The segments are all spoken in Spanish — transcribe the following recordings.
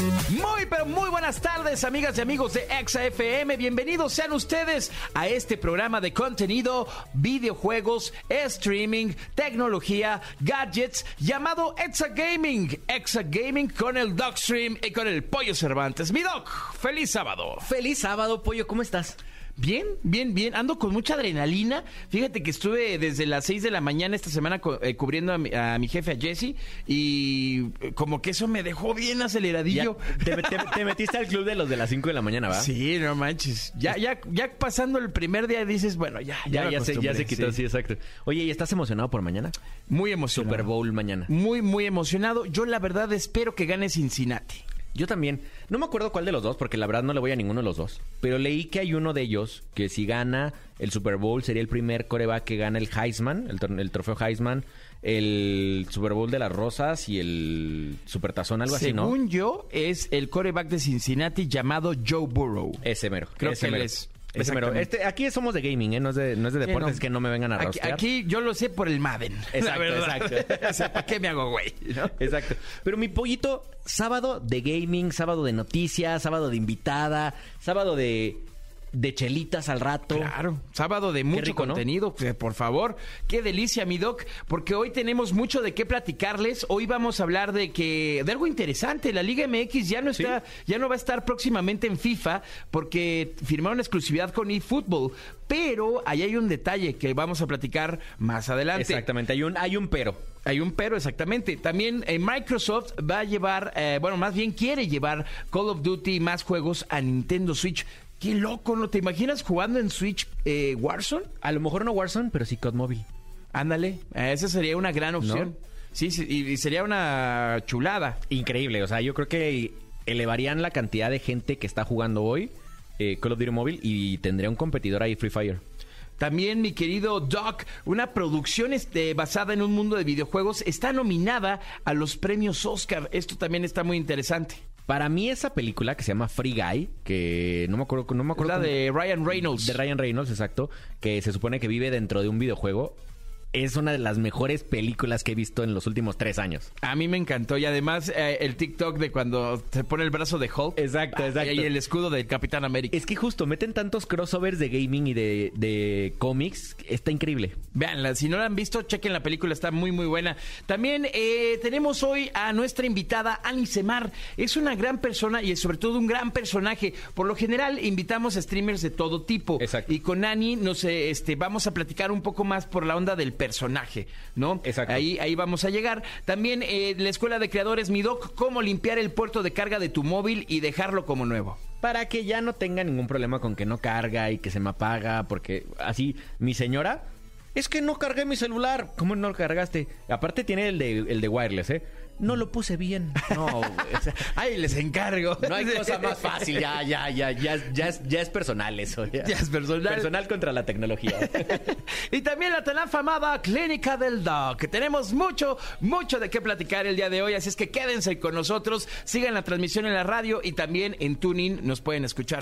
Muy, pero muy buenas tardes, amigas y amigos de Exa FM. Bienvenidos sean ustedes a este programa de contenido, videojuegos, streaming, tecnología, gadgets, llamado Exa Gaming. Exa Gaming con el Dogstream y con el Pollo Cervantes. Mi Doc, feliz sábado. Feliz sábado, Pollo, ¿cómo estás? Bien, bien, bien. Ando con mucha adrenalina. Fíjate que estuve desde las 6 de la mañana esta semana co- eh, cubriendo a mi, a mi jefe, a Jesse, y eh, como que eso me dejó bien aceleradillo. Ya, te, te- te metiste al club de los de las 5 de la mañana, ¿va? Sí, no manches. Ya, ya, ya pasando el primer día dices, bueno, ya, Ya, se, ya se quitó, sí. exacto. Oye, ¿y estás emocionado por mañana? Muy emocionado. Super Bowl mañana. Muy, muy emocionado. Yo la verdad espero que gane Cincinnati. Yo también. No me acuerdo cuál de los dos, porque la verdad no le voy a ninguno de los dos. Pero leí que hay uno de ellos que si gana el Super Bowl sería el primer coreback que gana el Heisman, el, trofeo Heisman, el Super Bowl de las Rosas y el Supertazón, algo así, ¿no? Según yo, es el coreback de Cincinnati llamado Joe Burrow. Ese mero. Creo ese que él es. Exactamente. Este, aquí somos de gaming, ¿eh? No es de, no es de Sí, deportes, no. que no me vengan a Aquí, aquí yo lo sé por el Madden. la Exacto, o sea, ¿para qué me hago güey? ¿no? Exacto. Pero mi pollito, sábado de gaming, sábado de noticias, sábado de invitada, sábado de, de chelitas al rato. Claro, sábado de mucho contenido, pues, por favor. Qué delicia, mi doc, porque hoy tenemos mucho de qué platicarles. Hoy vamos a hablar de que de algo interesante, la Liga MX ya no está ya no va a estar próximamente en FIFA porque firmaron exclusividad con eFootball, pero ahí hay un detalle que vamos a platicar más adelante. Exactamente, hay un, hay un pero. Hay un pero, exactamente. También eh, Microsoft va a llevar, eh, bueno, más bien quiere llevar Call of Duty y más juegos a Nintendo Switch. Qué loco, ¿no? ¿Te imaginas jugando en Switch eh, Warzone? A lo mejor no Warzone, pero sí COD Mobile. Ándale, esa sería una gran opción. Sí, sí, y, y sería una chulada. Increíble, o sea, yo creo que elevarían la cantidad de gente que está jugando hoy eh, Call of Duty Mobile y tendría un competidor ahí Free Fire. También, mi querido Doc, una producción este, basada en un mundo de videojuegos está nominada a los premios Oscar. Esto también está muy interesante. Para mí esa película que se llama Free Guy, que no me acuerdo, no me Es acuerdo la cómo- de Ryan Reynolds. de Ryan Reynolds, exacto, que se supone que vive dentro de un videojuego, es una de las mejores películas que he visto en los últimos tres años. A mí me encantó y además eh, el TikTok de cuando se pone el brazo de Hulk. Exacto, Ah, exacto. Y el escudo del Capitán América. Es que justo meten tantos crossovers de gaming y de, de cómics, está increíble. Veanla, si no la han visto, chequen la película, está muy muy buena. También eh, tenemos hoy a nuestra invitada Ani Semar. Es una gran persona y es sobre todo un gran personaje. Por lo general invitamos a streamers de todo tipo. Exacto. Y con Ani nos eh, este, vamos a platicar un poco más por la onda del personaje, ¿no? Exacto. Ahí, ahí vamos a llegar. También eh, la Escuela de Creadores Midoc, cómo limpiar el puerto de carga de tu móvil y dejarlo como nuevo. Para que ya no tenga ningún problema con que no carga y que se me apaga, porque así mi señora... Es que no cargué mi celular. ¿Cómo no lo cargaste? Aparte tiene el de, el de wireless, ¿eh? No lo puse bien. No, o sea, Ay, les encargo. no hay cosa más fácil. Ya, ya, ya, ya, es- ya, es, ya es personal eso. Ya. Ya es personal. Personal contra la tecnología. y también la tan afamada Clínica del Doc. que Tenemos mucho, mucho de qué platicar el día de hoy, así es que quédense con nosotros, sigan la transmisión en la radio y también en Tuning nos pueden escuchar.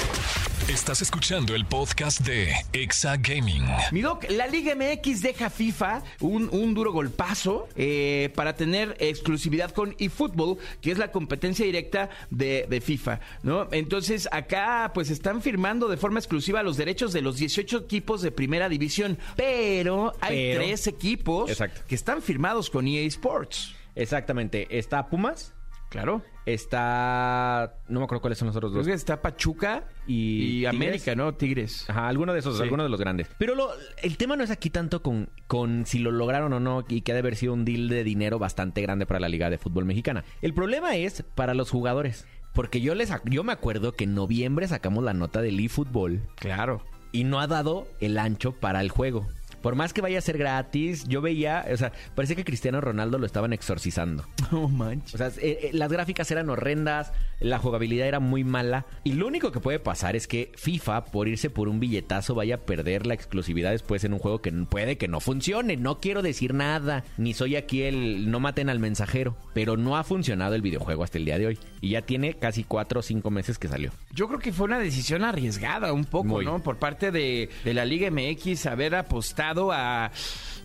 Estás escuchando el podcast de Exa Gaming. Mi Doc, la Liga MX deja a FIFA un, un duro golpazo eh, para tener exclusividad con eFootball, que es la competencia directa de, de FIFA, ¿no? Entonces acá pues están firmando de forma exclusiva los derechos de los 18 equipos de primera división, pero hay Pero- tres equipos Exacto. que están firmados con EA Sports. Exactamente. Está Pumas, Claro. Está... No me acuerdo cuáles son los otros Creo dos. que está Pachuca Y. América, ¿no? Tigres. Ajá, alguno de esos, Sí. alguno de los grandes. Pero lo- el tema no es aquí tanto con, con si lo lograron o no y que ha de haber sido un deal de dinero bastante grande para la Liga de Fútbol Mexicana. El problema es para los jugadores. Porque yo les yo me acuerdo que en noviembre sacamos la nota del eFootball Claro. y no ha dado el ancho para el juego. Por más que vaya a ser gratis, yo veía, o sea, parece que Cristiano Ronaldo lo estaban exorcizando. No manches. O sea, eh, eh, las gráficas eran horrendas, la jugabilidad era muy mala. Y lo único que puede pasar es que FIFA, por irse por un billetazo, vaya a perder la exclusividad después en un juego que puede que no funcione. No quiero decir nada, ni soy aquí el no maten al mensajero. Pero no ha funcionado el videojuego hasta el día de hoy. Y ya tiene casi cuatro o cinco meses que salió. Yo creo que fue una decisión arriesgada un poco, Muy. ¿no? Por parte de, de la Liga MX haber apostado a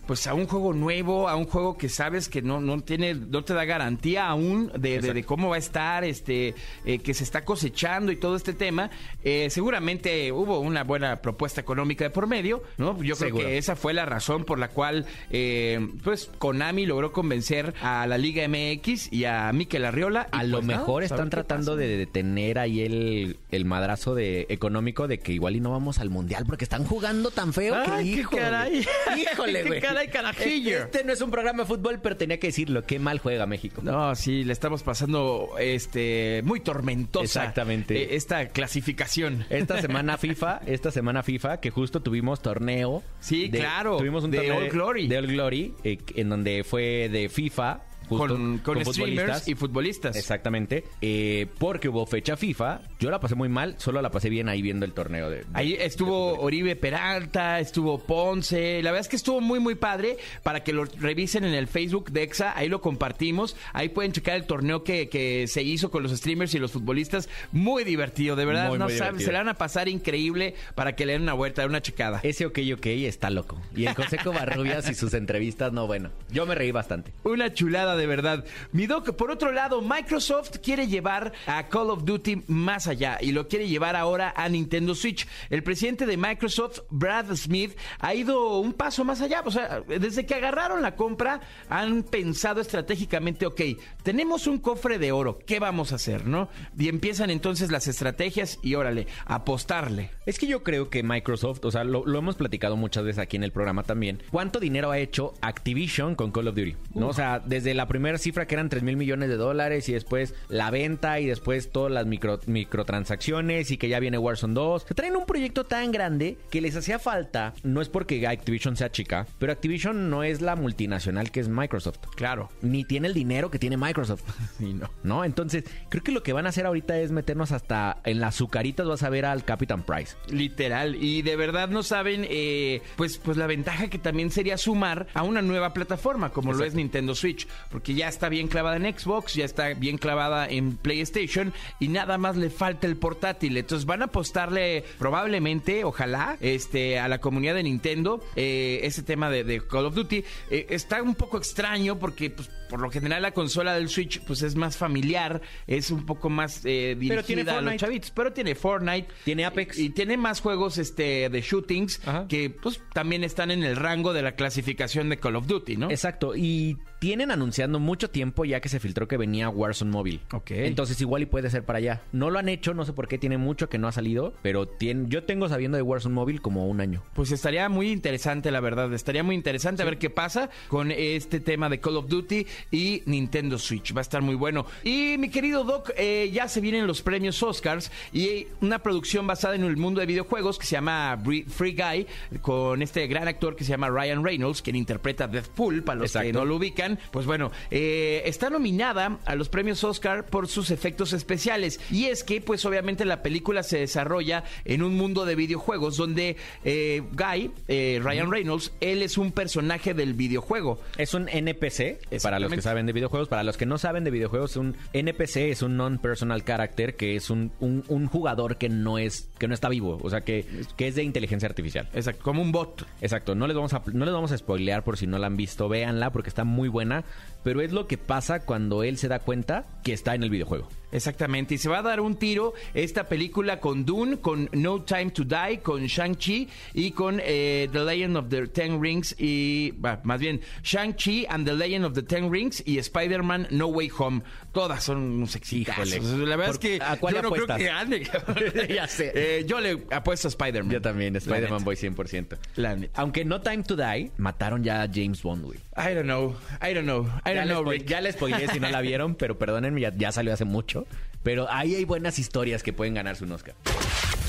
pues a un juego nuevo, a un juego que sabes que no, no tiene, no te da garantía aún de, de- de cómo va a estar, este, eh, que se está cosechando y todo este tema. Eh, seguramente hubo una buena propuesta económica de por medio, ¿no? Yo creo que esa fue la razón por la cual, eh, pues, Konami logró convencer a la Liga MX y a Mikel Arriola. A lo pues, mejor están tratando pasa. de detener ahí el, el madrazo de económico de que igual y no vamos al mundial porque están jugando tan feo que qué híjole, caray. Híjole, Qué carajillo. Este no es un programa de fútbol, pero tenía que decirlo. Qué mal juega México. No, sí, le estamos pasando este muy tormentosa. Exactamente. eh, esta clasificación. Esta semana FIFA, esta semana FIFA, que justo tuvimos torneo. Sí, claro, Tuvimos un de torneo All Glory. De All Glory, eh, en donde fue de FIFA. Justo con, con streamers y futbolistas. Exactamente. Eh, porque hubo fecha FIFA. Yo la pasé muy mal, solo la pasé bien ahí viendo el torneo de. de- Ahí estuvo Oribe Peralta, estuvo Ponce. La verdad es que estuvo muy, muy padre. Para que lo revisen en el Facebook de EXA, ahí lo compartimos. Ahí pueden checar el torneo que, que se hizo con los streamers y los futbolistas. Muy divertido, de verdad. Muy, no muy saben, se la van a pasar increíble para que le den una vuelta, una checada. Ese ok, ok está loco. Y el José Covarrubias y sus entrevistas, no, bueno. Yo me reí bastante. Una chulada de verdad. Mi doc, por otro lado, Microsoft quiere llevar a Call of Duty más allá y lo quiere llevar ahora a Nintendo Switch. El presidente de Microsoft, Brad Smith, ha ido un paso más allá. O sea, desde que agarraron la compra, han pensado estratégicamente, ok, tenemos un cofre de oro, ¿qué vamos a hacer, no? Y empiezan entonces las estrategias y órale, apostarle. Es que yo creo que Microsoft, o sea, lo, lo hemos platicado muchas veces aquí en el programa también. ¿Cuánto dinero ha hecho Activision con Call of Duty? ¿No? O sea, desde la primera cifra que eran 3 mil millones de dólares y después la venta y después todas las micro, microtransacciones y que ya viene Warzone 2. Se traen un proyecto tan grande que les hacía falta, no es porque Activision sea chica, pero Activision no es la multinacional que es Microsoft. Claro. Ni tiene el dinero que tiene Microsoft. Sí, no. ¿No? Entonces, creo que lo que van a hacer ahorita es meternos hasta en las azucaritas, vas a ver al Capitán Price. Literal, y de verdad no saben, eh, pues, pues la ventaja que también sería sumar a una nueva plataforma como lo es Nintendo Switch, porque ya está bien clavada en Xbox, ya está bien clavada en PlayStation y nada más le falta el portátil. Entonces van a apostarle probablemente, ojalá, este, a la comunidad de Nintendo eh, ese tema de, de Call of Duty. Eh, está un poco extraño porque, pues, por lo general la consola del Switch, pues es más familiar, es un poco más eh, dirigida tiene a los chavitos, pero tiene Fortnite, Tiene Apex. y tiene más juegos este de shootings Ajá. que pues también están en el rango de la clasificación de Call of Duty, ¿no? Exacto, y tienen anunciando mucho tiempo ya que se filtró que venía Warzone móvil. Ok. Entonces igual y puede ser para allá. No lo han hecho, no sé por qué, tiene mucho que no ha salido, pero tiene, yo tengo sabiendo de Warzone móvil como un año. Pues estaría muy interesante, la verdad. Estaría muy interesante a ver qué pasa con este tema de Call of Duty y Nintendo Switch. Va a estar muy bueno. Y mi querido Doc, eh, ya se vienen los premios Oscars y una producción basada en el mundo de videojuegos que se llama Free Guy, con este gran actor que se llama Ryan Reynolds, quien interpreta a Deathpool, para los que no lo ubican. Pues bueno, eh, está nominada a los premios Oscar por sus efectos especiales. Y es que, pues obviamente la película se desarrolla en un mundo de videojuegos donde eh, Guy, eh, Ryan Reynolds, él es un personaje del videojuego. Es un NPC, para los que Exactamente. saben de videojuegos. Para los que no saben de videojuegos, un NPC es un non-personal character, que es un, un- un jugador que no es que no está vivo, o sea, que, que es de inteligencia artificial. Exacto, como un bot. Exacto, no les vamos a no les vamos a spoilear por si no la han visto, véanla porque está muy buena, pero es lo que pasa cuando él se da cuenta que está en el videojuego. Exactamente, y se va a dar un tiro esta película con Dune, con No Time to Die, con Shang-Chi y con eh, The Legend of the Ten Rings y, bah, más bien, Shang-Chi and The Legend of the Ten Rings y Spider-Man No Way Home. Todas son unos exitazos. La verdad ¿Por- es que a cuál yo no creo que gane. Ya sé. Eh, yo le apuesto a Spider-Man. Yo también, Spider-Man. Boy 100%. La neta. Aunque No Time to Die, mataron ya a James Bond, güey. I don't know, I don't know, I don't know, Rick. ya les spoileé si no la vieron, pero perdónenme, ya, ya salió hace mucho. Pero ahí hay buenas historias que pueden ganarse un Oscar.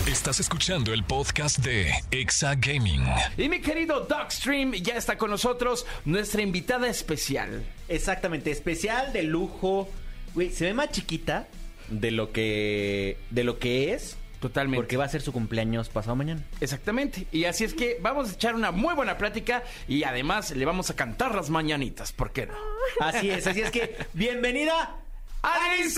Estás escuchando el podcast de Exa Gaming. Y mi querido Dogstream ya está con nosotros, nuestra invitada especial. Exactamente, especial de lujo. Güey, se ve más chiquita de lo que de lo que es. Totalmente. Porque va a ser su cumpleaños pasado mañana. Exactamente. Y así es que vamos a echar una muy buena plática y además le vamos a cantar las mañanitas. ¿Por qué no? Así es, así es que bienvenida ¡Ani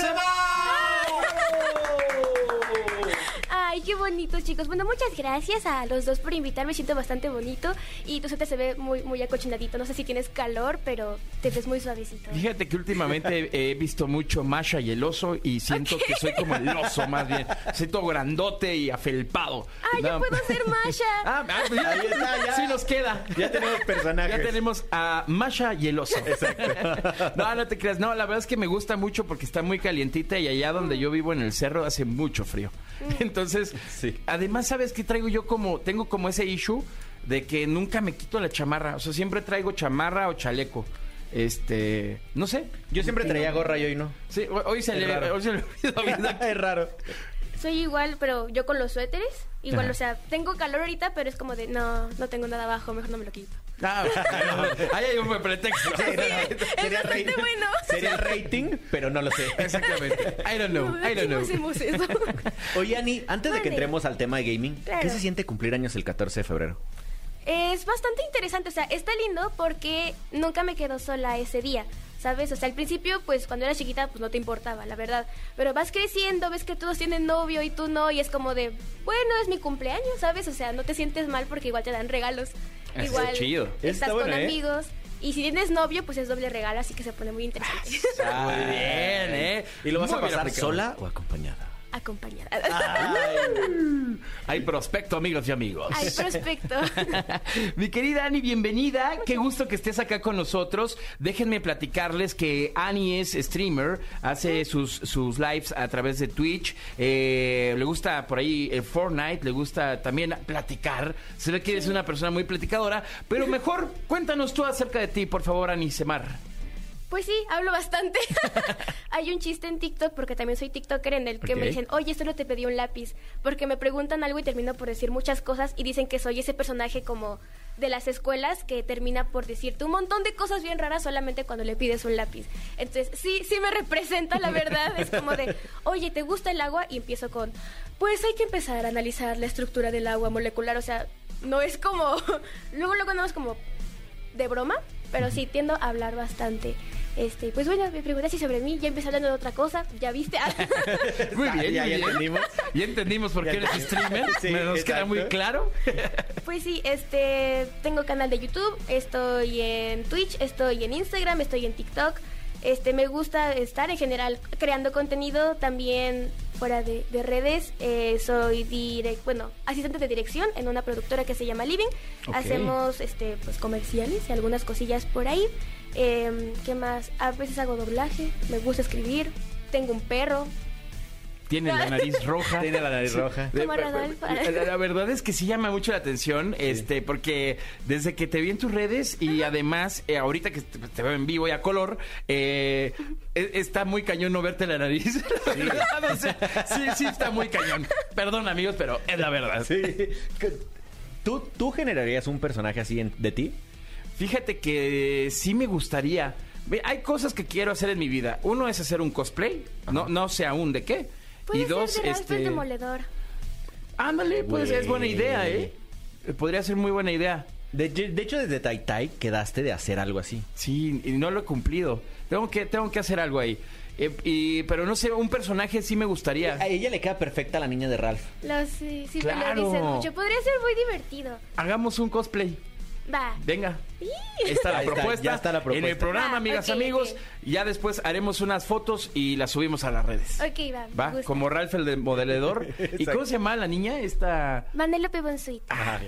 Ay, qué bonito, chicos. Bueno, muchas gracias a los dos por invitarme. Siento bastante bonito. Y tu suéter se ve muy, muy acochinadito. No sé si tienes calor, pero te ves muy suavecito. Fíjate que últimamente he visto mucho Masha y el oso y siento que soy como el oso más bien. Siento grandote y afelpado. Ay, yo No. puedo ser Masha. Ah, ah, pues ya, Ahí está, ya. Sí nos queda. Ya tenemos personajes. Ya tenemos a Masha y el oso. Exacto. No, no te creas. No, la verdad es que me gusta mucho porque está muy calientita y allá donde yo vivo en el cerro hace mucho frío. Entonces, Sí. además, ¿sabes qué traigo yo como, tengo como ese issue de que nunca me quito la chamarra? O sea, siempre traigo chamarra o chaleco. Este, no sé. Yo siempre traía gorra y hoy no. Sí, hoy- se, le, hoy se le es raro. Soy igual, pero yo con los suéteres. Igual, Ajá. o sea, tengo calor ahorita, pero es como de, no, no tengo nada abajo, mejor no me lo quito. Ah, ahí hay un buen pretexto. Sería bastante bueno. Sería el rating, pero no lo sé. Exactamente. I don't know. I don't know. ¿Cómo hacemos eso? Oye, Ani, antes de que entremos al tema de gaming, Claro. ¿qué se siente cumplir años el 14 de febrero? Es bastante interesante, o sea, está lindo porque nunca me quedo sola ese día, ¿sabes? O sea, al principio, pues cuando era chiquita, pues no te importaba, la verdad. Pero vas creciendo, ves que todos tienen novio y tú no, y es como de, bueno, es mi cumpleaños, ¿sabes? O sea, no te sientes mal porque igual te dan regalos. Eso igual chido. Estás está con bueno, ¿eh? amigos. Y si tienes novio, pues es doble regalo, así que se pone muy interesante. Muy bien, ¿eh? ¿Y lo vas Muy a pasar sola o acompañada? Acompañada. Hay prospecto, amigos y amigos. Ay, prospecto. Mi querida Ani, bienvenida. Qué gusto que estés acá con nosotros. Déjenme platicarles que Ani es streamer, hace sus, sus lives a través de Twitch. Eh, le gusta por ahí el Fortnite, le gusta también platicar. Se ve que eres una persona muy platicadora. Pero mejor cuéntanos tú acerca de ti, por favor, Ani Semar. Pues sí, hablo bastante. Hay un chiste en TikTok, porque también soy TikToker, en el que me dicen, oye, solo te pedí un lápiz. Porque me preguntan algo y termino por decir muchas cosas y dicen que soy ese personaje como de las escuelas que termina por decirte un montón de cosas bien raras solamente cuando le pides un lápiz. Entonces, sí, sí me representa, la verdad. Es como de, oye, ¿te gusta el agua? Y empiezo con, pues hay que empezar a analizar la estructura del agua molecular. O sea, no es como, luego luego no es como de broma, pero sí tiendo a hablar bastante. Este, pues bueno, me preguntaste sobre mí, ya empecé hablando de otra cosa, ya viste. Muy Ah, bien, ya- muy ya bien. entendimos. Ya entendimos por qué Ya eres streamer. Sí, Me nos queda muy claro. pues sí, este, tengo canal de YouTube, estoy en Twitch, estoy en Instagram, estoy en TikTok. Este, me gusta estar en general creando contenido también fuera de, de redes. Eh, soy direct, bueno, asistente de dirección en una productora que se llama Living. Hacemos este, pues comerciales y algunas cosillas por ahí. Em, ¿Qué más? A veces hago doblaje, me gusta escribir. Tengo un perro, Tiene la nariz roja. Tiene la nariz roja. De- Como Rodolfo. La, la verdad es que sí llama mucho la atención, este, porque desde que te vi en tus redes y además eh, ahorita que te, te veo en vivo y a color, eh, e- está muy cañón no verte la nariz. La verdad, o sea, sí, sí está muy cañón. Perdón amigos, pero es la verdad. Sí. ¿Tú, ¿Tú generarías un personaje así en- de ti? Fíjate que sí me gustaría. Hay cosas que quiero hacer en mi vida. Uno es hacer un cosplay, no, no sé aún de qué. Puede y dos, ser el este. Demoledor. Ándale, pues es buena idea, ¿eh? Podría ser muy buena idea. De, de hecho, desde Tai Tai quedaste de hacer algo así. Sí, y no lo he cumplido. Tengo que, tengo que hacer algo ahí. Eh, y, pero no sé, un personaje sí me gustaría. A ella le queda perfecta la niña de Ralph. Lo, sí, sí me Claro. lo dicen mucho. Podría ser muy divertido. Hagamos un cosplay. Va. Venga. Está la Ahí está, propuesta. ya está la propuesta. En el programa, Ah, amigas, ok, amigos. Ya después haremos unas fotos y las subimos a las redes. Ok, va. Va, gusta. como Ralph el de modelador. ¿Y cómo se llama la niña? Esta. Vanellope Bonsuit. Ah,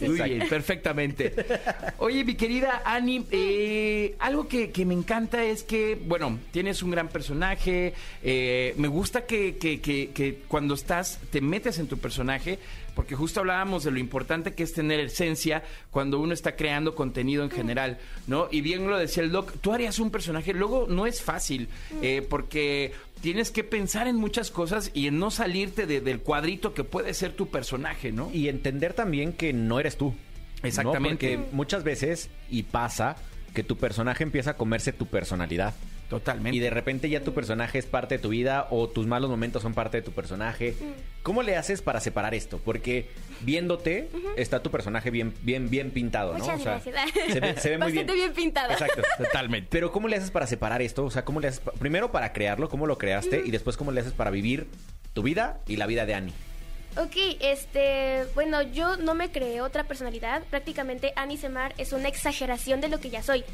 Muy bien, perfectamente. Oye, mi querida Ani, eh, algo que, que me encanta es que, bueno, tienes un gran personaje. eh, me gusta que, que- que- que cuando estás, te metes en tu personaje, porque justo hablábamos de lo importante que es tener esencia cuando uno está creando contenido en general, ¿no? Y bien lo decía el doc, tú harías un personaje, luego no es fácil, eh, porque tienes que pensar en muchas cosas y en no salirte de- del cuadrito que puede ser tu personaje, ¿no? Y entender también que no eres tú. ¿no? Exactamente. Porque muchas veces, y pasa, que tu personaje empieza a comerse tu personalidad. Totalmente. Y de repente ya tu personaje es parte de tu vida o tus malos momentos son parte de tu personaje. ¿Cómo le haces para separar esto? Porque viéndote está tu personaje bien, bien, bien pintado, ¿no? Muchas O sea, gracias. Se ve, se ve muy bien. Bastante bien pintado. Exacto. Totalmente. Pero ¿cómo le haces para separar esto? O sea, ¿cómo le haces? Primero para crearlo, ¿cómo lo creaste? Y después ¿cómo le haces para vivir tu vida y la vida de Annie? Ok, este, bueno, yo no me creé otra personalidad. Prácticamente Annie Semar es una exageración de lo que ya soy.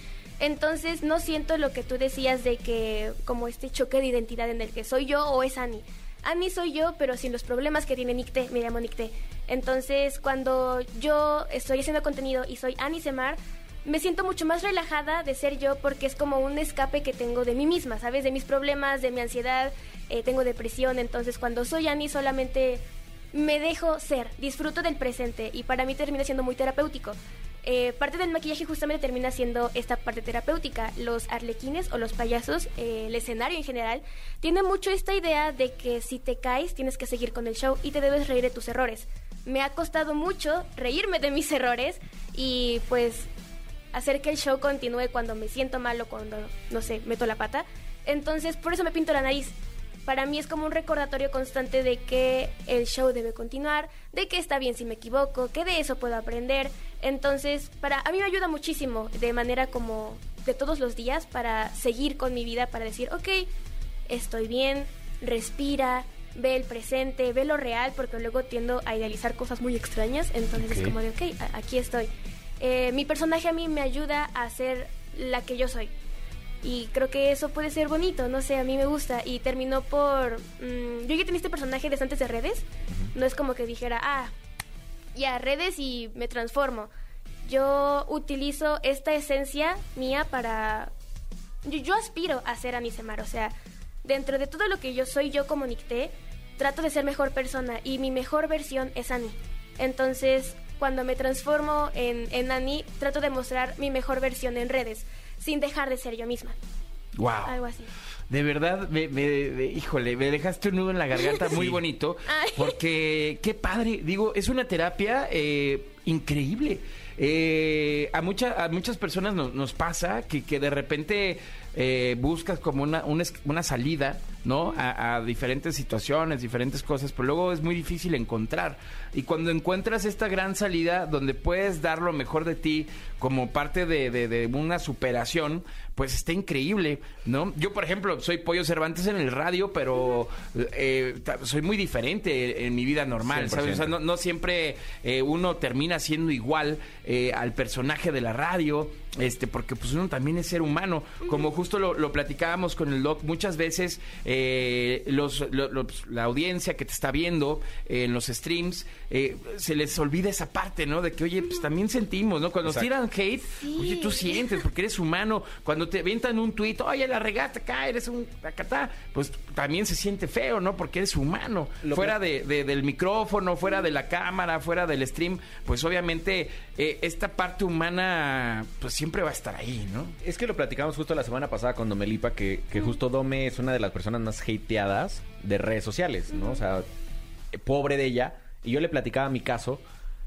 Entonces no siento lo que tú decías de que como este choque de identidad en el que soy yo o es Annie. Annie soy yo, pero sin los problemas que tiene Nicté, me llamo Nicté. Entonces, cuando yo estoy haciendo contenido y soy Annie Semar, me siento mucho más relajada de ser yo porque es como un escape que tengo de mí misma, ¿sabes? De mis problemas, de mi ansiedad, eh, tengo depresión, entonces cuando soy Annie solamente me dejo ser, disfruto del presente y para mí termina siendo muy terapéutico. Eh, parte del maquillaje justamente termina siendo esta parte terapéutica. Los arlequines o los payasos, eh, el escenario en general, tiene mucho esta idea de que si te caes tienes que seguir con el show y te debes reír de tus errores. Me ha costado mucho reírme de mis errores y pues hacer que el show continúe cuando me siento mal o cuando, no sé, meto la pata. Entonces, por eso me pinto la nariz. Para mí es como un recordatorio constante de que el show debe continuar, de que está bien si me equivoco, que de eso puedo aprender. Entonces, para a mí me ayuda muchísimo de manera como de todos los días para seguir con mi vida, para decir, ok, estoy bien, respira, ve el presente, ve lo real, porque luego tiendo a idealizar cosas muy extrañas, entonces es como de, ok, aquí estoy. Eh, mi personaje a mí me ayuda a ser la que yo soy. Y creo que eso puede ser bonito, no sé, a mí me gusta. Y terminó por... mm, yo ya tenía este personaje desde antes de redes. No es como que dijera, ah, ya redes y me transformo. Yo utilizo esta esencia mía para... Yo, yo aspiro a ser Anisemar, o sea, dentro de todo lo que yo soy, yo como Nicté, trato de ser mejor persona y mi mejor versión es Ani. Entonces, cuando me transformo en, en Ani, trato de mostrar mi mejor versión en redes, sin dejar de ser yo misma. Wow. Algo así. De verdad, me, me- me- híjole, me dejaste un nudo en la garganta muy bonito. Porque, qué padre. Digo, es una terapia eh, increíble. Eh, a, mucha- a muchas personas nos, nos pasa que, que de repente eh, buscas como una, una salida, ¿no? A, a diferentes situaciones, diferentes cosas, pero luego es muy difícil encontrar. Y cuando encuentras esta gran salida donde puedes dar lo mejor de ti como parte de, de- de una superación, pues está increíble, ¿no? Yo, por ejemplo, soy Pollo Cervantes en el radio, pero eh, soy muy diferente en mi vida normal, ¿sabes? O sea, 100%. no, no siempre eh, uno termina siendo igual eh, al personaje de la radio, este, porque pues uno también es ser humano. Como justo lo, lo platicábamos con el doc, muchas veces eh, los, lo- los- la audiencia que te está viendo eh, en los streams, eh, se les olvida esa parte, ¿no? De que, oye, pues también sentimos, ¿no? Cuando nos tiran hate, oye, tú sientes, porque eres humano. Cuando te avientan un tuit, oye, la regaste acá, eres un acatá, pues también se siente feo, ¿no? Porque eres humano. Lo fuera de, de- del micrófono, fuera de la cámara, fuera del stream, pues obviamente eh, esta parte humana, pues siempre va a estar ahí, ¿no? Es que lo platicamos justo la semana pasada con Domelipa, que, que justo Dome es una de las personas más hateadas de redes sociales, ¿no? O sea, eh, pobre de ella. Y yo le platicaba mi caso.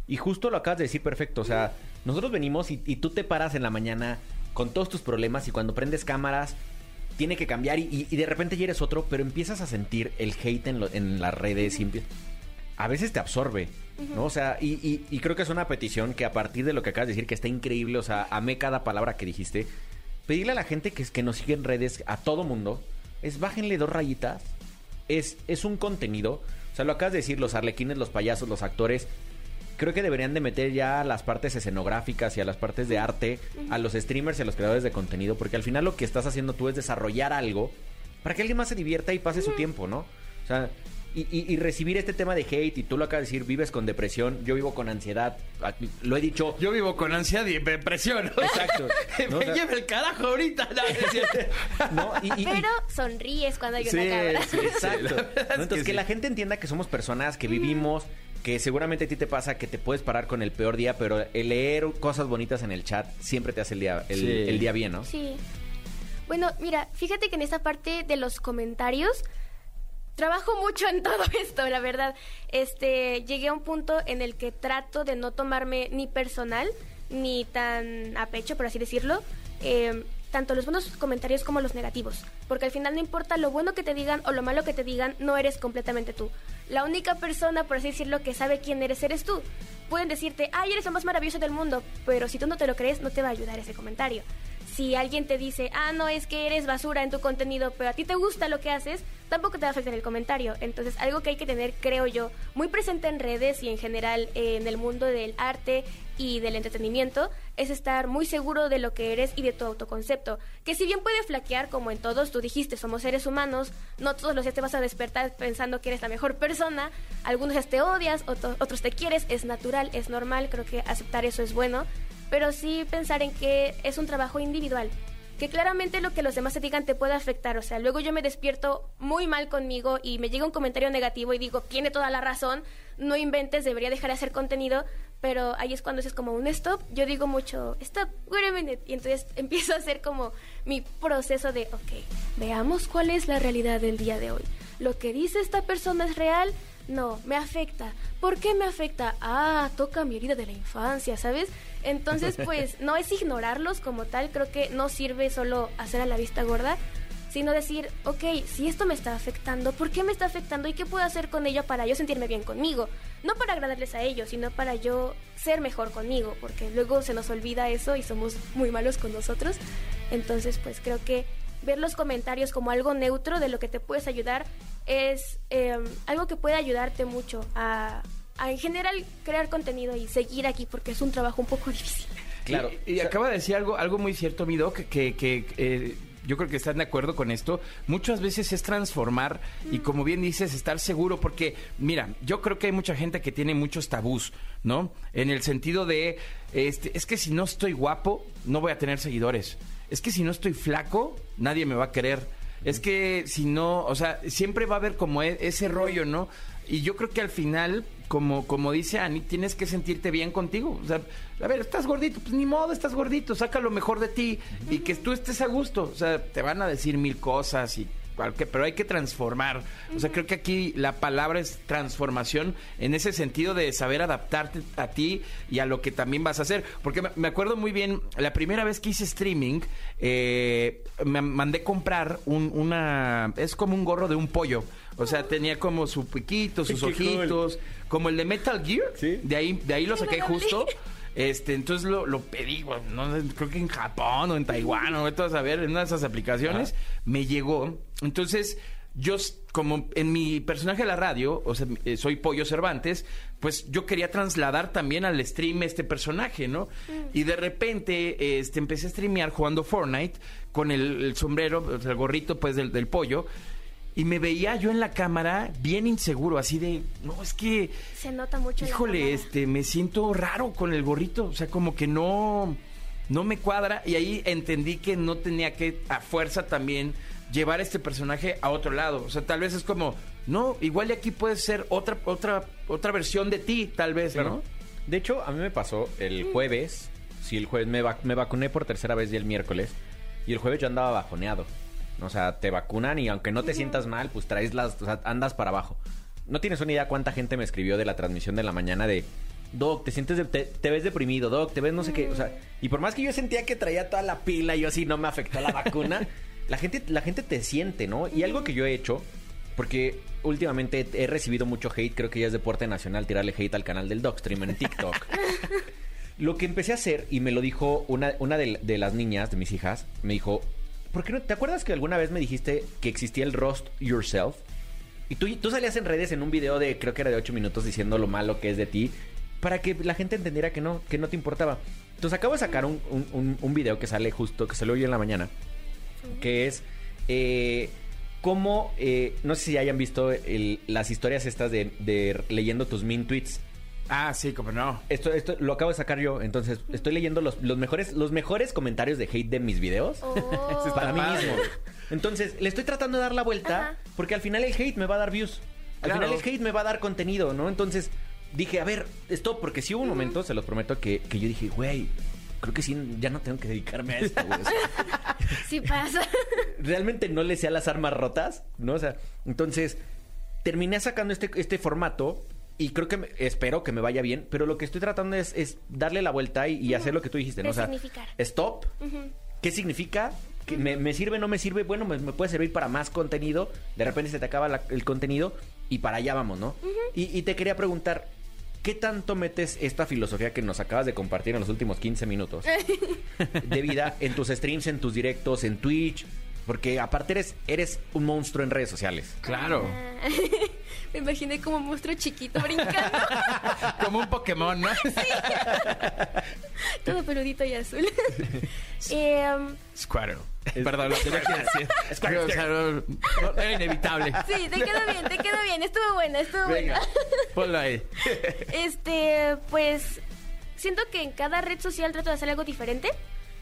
Y justo lo acabas de decir perfecto. O sea, nosotros venimos y, y tú te paras en la mañana con todos tus problemas y cuando prendes cámaras tiene que cambiar y, y- y de repente ya eres otro, pero empiezas a sentir el hate en, lo- en las redes y empie- a veces te absorbe, ¿no? O sea, y, y- y creo que es una petición que a partir de lo que acabas de decir, que está increíble, o sea, amé cada palabra que dijiste, pedirle a la gente que, que nos sigue en redes, a todo mundo, es bájenle dos rayitas, es, es un contenido, o sea, lo acabas de decir, los arlequines, los payasos, los actores, creo que deberían de meter ya a las partes escenográficas y a las partes de arte, a los streamers y a los creadores de contenido, porque al final lo que estás haciendo tú es desarrollar algo para que alguien más se divierta y pase su tiempo, ¿no? O sea, y, y- y recibir este tema de hate, y tú lo acabas de decir, vives con depresión, yo vivo con ansiedad, lo he dicho. Yo vivo con ansiedad y depresión. Exacto. ¿no? O Me sea, lleva el carajo ahorita. No, es cierto. ¿no? Y- y- y- Pero sonríes cuando hay Sí, una cámara. sí, Exacto. Entonces, que que, sí. la gente entienda que somos personas, que vivimos, que seguramente a ti te pasa que te puedes parar con el peor día, pero el leer cosas bonitas en el chat siempre te hace el día, el, Sí. el día bien, ¿no? Sí. Bueno, mira, fíjate que en esta parte de los comentarios trabajo mucho en todo esto, la verdad. Este, llegué a un punto en el que trato de no tomarme ni personal ni tan a pecho, por así decirlo, eh, tanto los buenos comentarios como los negativos, porque al final no importa lo bueno que te digan o lo malo que te digan, no eres completamente tú. La única persona, por así decirlo, que sabe quién eres, eres tú. Pueden decirte, ay, eres lo más maravilloso del mundo, pero si tú no te lo crees, no te va a ayudar ese comentario si alguien te dice, ah, no, es que eres basura en tu contenido, pero a ti te gusta lo que haces, tampoco te va a afectar el comentario. Entonces, algo que hay que tener, creo yo, muy presente en redes y en general en el mundo del arte y del entretenimiento, es estar muy seguro de lo que eres y de tu autoconcepto. Que si bien puede flaquear, como en todos, tú dijiste, somos seres humanos, no todos los días te vas a despertar pensando que eres la mejor persona, algunos días te odias, otros te quieres, es natural, es normal, creo que aceptar eso es bueno pero sí pensar en que es un trabajo individual, que claramente lo que los demás te digan te puede afectar, o sea, luego yo me despierto muy mal conmigo y me llega un comentario negativo y digo, tiene toda la razón, no inventes, debería dejar de hacer contenido, pero ahí es cuando es como un stop, yo digo mucho, stop, wait a minute, y entonces empiezo a hacer como mi proceso de, ok, veamos cuál es la realidad del día de hoy. Lo que dice esta persona es real, no, me afecta. ¿Por qué me afecta? Ah, toca mi herida de la infancia, ¿sabes? Entonces, pues, no es ignorarlos como tal, creo que no sirve solo hacer a la vista gorda, sino decir, ok, si esto me está afectando, ¿por qué me está afectando y qué puedo hacer con ello para yo sentirme bien conmigo? No para agradarles a ellos, sino para yo ser mejor conmigo, porque luego se nos olvida eso y somos muy malos con nosotros. Entonces, pues creo que ver los comentarios como algo neutro de lo que te puedes ayudar es em, algo que puede ayudarte mucho a, en general crear contenido y seguir aquí porque es un trabajo un poco difícil. Claro. Y, acaba de decir algo, algo muy cierto, mi doc, que, que eh, yo creo que están de acuerdo con esto. Muchas veces es transformar y como bien dices, estar seguro, porque mira, yo creo que hay mucha gente que tiene muchos tabús, ¿no? En el sentido de, este, es que si no estoy guapo, no voy a tener seguidores. Es que si no estoy flaco, nadie me va a querer. Es que si no, o sea, siempre va a haber como e, ese rollo, ¿no? Y yo creo que al final, como, como dice Ani, tienes que sentirte bien contigo. O sea, a ver, estás gordito, pues ni modo, estás gordito, saca lo mejor de ti y que tú estés a gusto. O sea, te van a decir mil cosas y pero hay que transformar. O sea, creo que aquí la palabra es transformación en ese sentido de saber adaptarte a ti y a lo que también vas a hacer. Porque me acuerdo muy bien, la primera vez que hice streaming, eh, me mandé comprar un, una... Es como un gorro de un pollo. O sea, tenía como su piquito, sus ojitos, como el de Metal Gear. De ahí, de ahí lo saqué justo. Este, entonces lo, lo pedí, no, creo que en Japón o en Taiwán, o a saber, en una de esas aplicaciones, me llegó. Entonces, yo, como en mi personaje de la radio, o sea, eh, soy Pollo Cervantes, pues yo quería trasladar también al stream este personaje, ¿no? Mm. Y de repente, este, empecé a streamear jugando Fortnite con el, sombrero, el gorrito, pues, del, del pollo y me veía yo en la cámara bien inseguro, así de, no, es que... Se nota mucho. Híjole, este, me siento raro con el gorrito, o sea, como que no, no me cuadra y ahí entendí que no tenía que a fuerza también llevar este personaje a otro lado, o sea, tal vez es como, no, igual de aquí puede ser otra, otra, otra versión de ti, tal vez, ¿no? De hecho, a mí me pasó el jueves, sí, el jueves me, me vacuné por tercera vez y el miércoles, y el jueves yo andaba bajoneado. O sea, te vacunan y aunque no te sientas mal, pues traes las, o sea, andas para abajo. No tienes una idea cuánta gente me escribió de la transmisión de la mañana de, Doc, te sientes, te, ves deprimido, Doc, te ves no sé qué, o sea, y por más que yo sentía que traía toda la pila y yo así no me afectó la vacuna, la gente, la gente te siente, ¿no? Y algo que yo he hecho, porque últimamente he recibido mucho hate, creo que ya es deporte nacional tirarle hate al canal del Stream en TikTok. lo que empecé a hacer, y me lo dijo una, una de, de las niñas, de mis hijas, me dijo, ¿Por qué no? ¿Te acuerdas que alguna vez me dijiste que existía el roast yourself? Y tú, tú salías en redes en un video de, creo que era de 8 minutos, diciendo lo malo que es de ti, para que la gente entendiera que no, que no te importaba. Entonces acabo de sacar un, un, video que sale justo, que salió hoy en la mañana, que es eh, cómo, eh, no sé si hayan visto las historias estas de, de leyendo tus min tweets. Ah, sí, como no. Esto, esto lo acabo de sacar yo, entonces estoy leyendo los, los mejores, los mejores comentarios de hate de mis videos oh. para mí mismo. Entonces, le estoy tratando de dar la vuelta porque al final el hate me va a dar views. Al final el hate me va a dar contenido, ¿no? Entonces, dije, a ver, esto, porque si hubo un momento, se los prometo, que, que yo dije, güey, creo que sí, ya no tengo que dedicarme a esto, güey. Sí pasa. realmente no le sé a las armas rotas, ¿no? O sea, entonces terminé sacando este, este formato y creo que me- espero que me vaya bien, pero lo que estoy tratando es, es darle la vuelta y, y hacer lo que tú dijiste, ¿no? O sea, stop. ¿Qué significa? ¿Que me, me sirve, no me sirve? Bueno, me, me puede servir para más contenido. De repente se te acaba la- el contenido y para allá vamos, ¿no? y, y te quería preguntar, ¿qué tanto metes esta filosofía que nos acabas de compartir en los últimos 15 minutos de vida en tus streams, en tus directos, en Twitch? Porque aparte eres, eres un monstruo en redes sociales. Claro. Me imaginé como un monstruo chiquito brincando, Como un Pokémon, ¿no? todo peludito y azul. Squirtle. Perdón, lo tenía que decir. Squirtle. No, era inevitable. sí, te quedó bien, te quedó bien. Estuvo buena, estuvo Venga, buena. ponlo ahí. Este, pues siento que en cada red social trato de hacer algo diferente,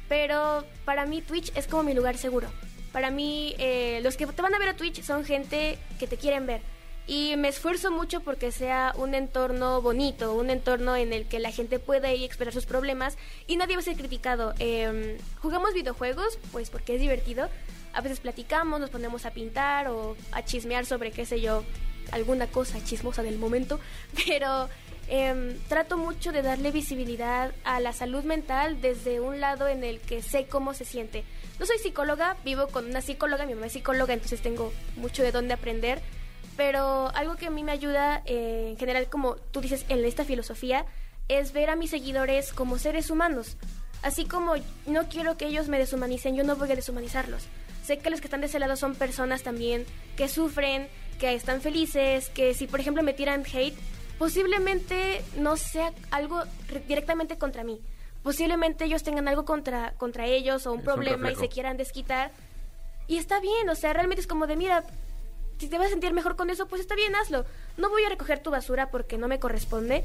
pero para mí Twitch es como mi lugar seguro. Para mí, eh, los que te van a ver a Twitch son gente que te quieren ver. Y me esfuerzo mucho porque sea un entorno bonito, un entorno en el que la gente pueda ir a expresar sus problemas y nadie va a ser criticado. Eh, jugamos videojuegos, pues porque es divertido. A veces platicamos, nos ponemos a pintar o a chismear sobre, qué sé yo, alguna cosa chismosa del momento. Pero em, trato mucho de darle visibilidad a la salud mental desde un lado en el que sé cómo se siente. No soy psicóloga, vivo con una psicóloga, mi mamá es psicóloga, entonces tengo mucho de dónde aprender. Pero algo que a mí me ayuda, eh, en general, como tú dices, en esta filosofía, es ver a mis seguidores como seres humanos. Así como no quiero que ellos me deshumanicen, yo no voy a deshumanizarlos. Sé que los que están de ese lado son personas también que sufren, que están felices, que si por ejemplo me tiran hate, posiblemente no sea algo re- directamente contra mí. Posiblemente ellos tengan algo contra, contra ellos o un problema y se quieran desquitar. Y está bien, o sea, realmente es como de, mira, si te vas a sentir mejor con eso, pues está bien, hazlo. No voy a recoger tu basura porque no me corresponde,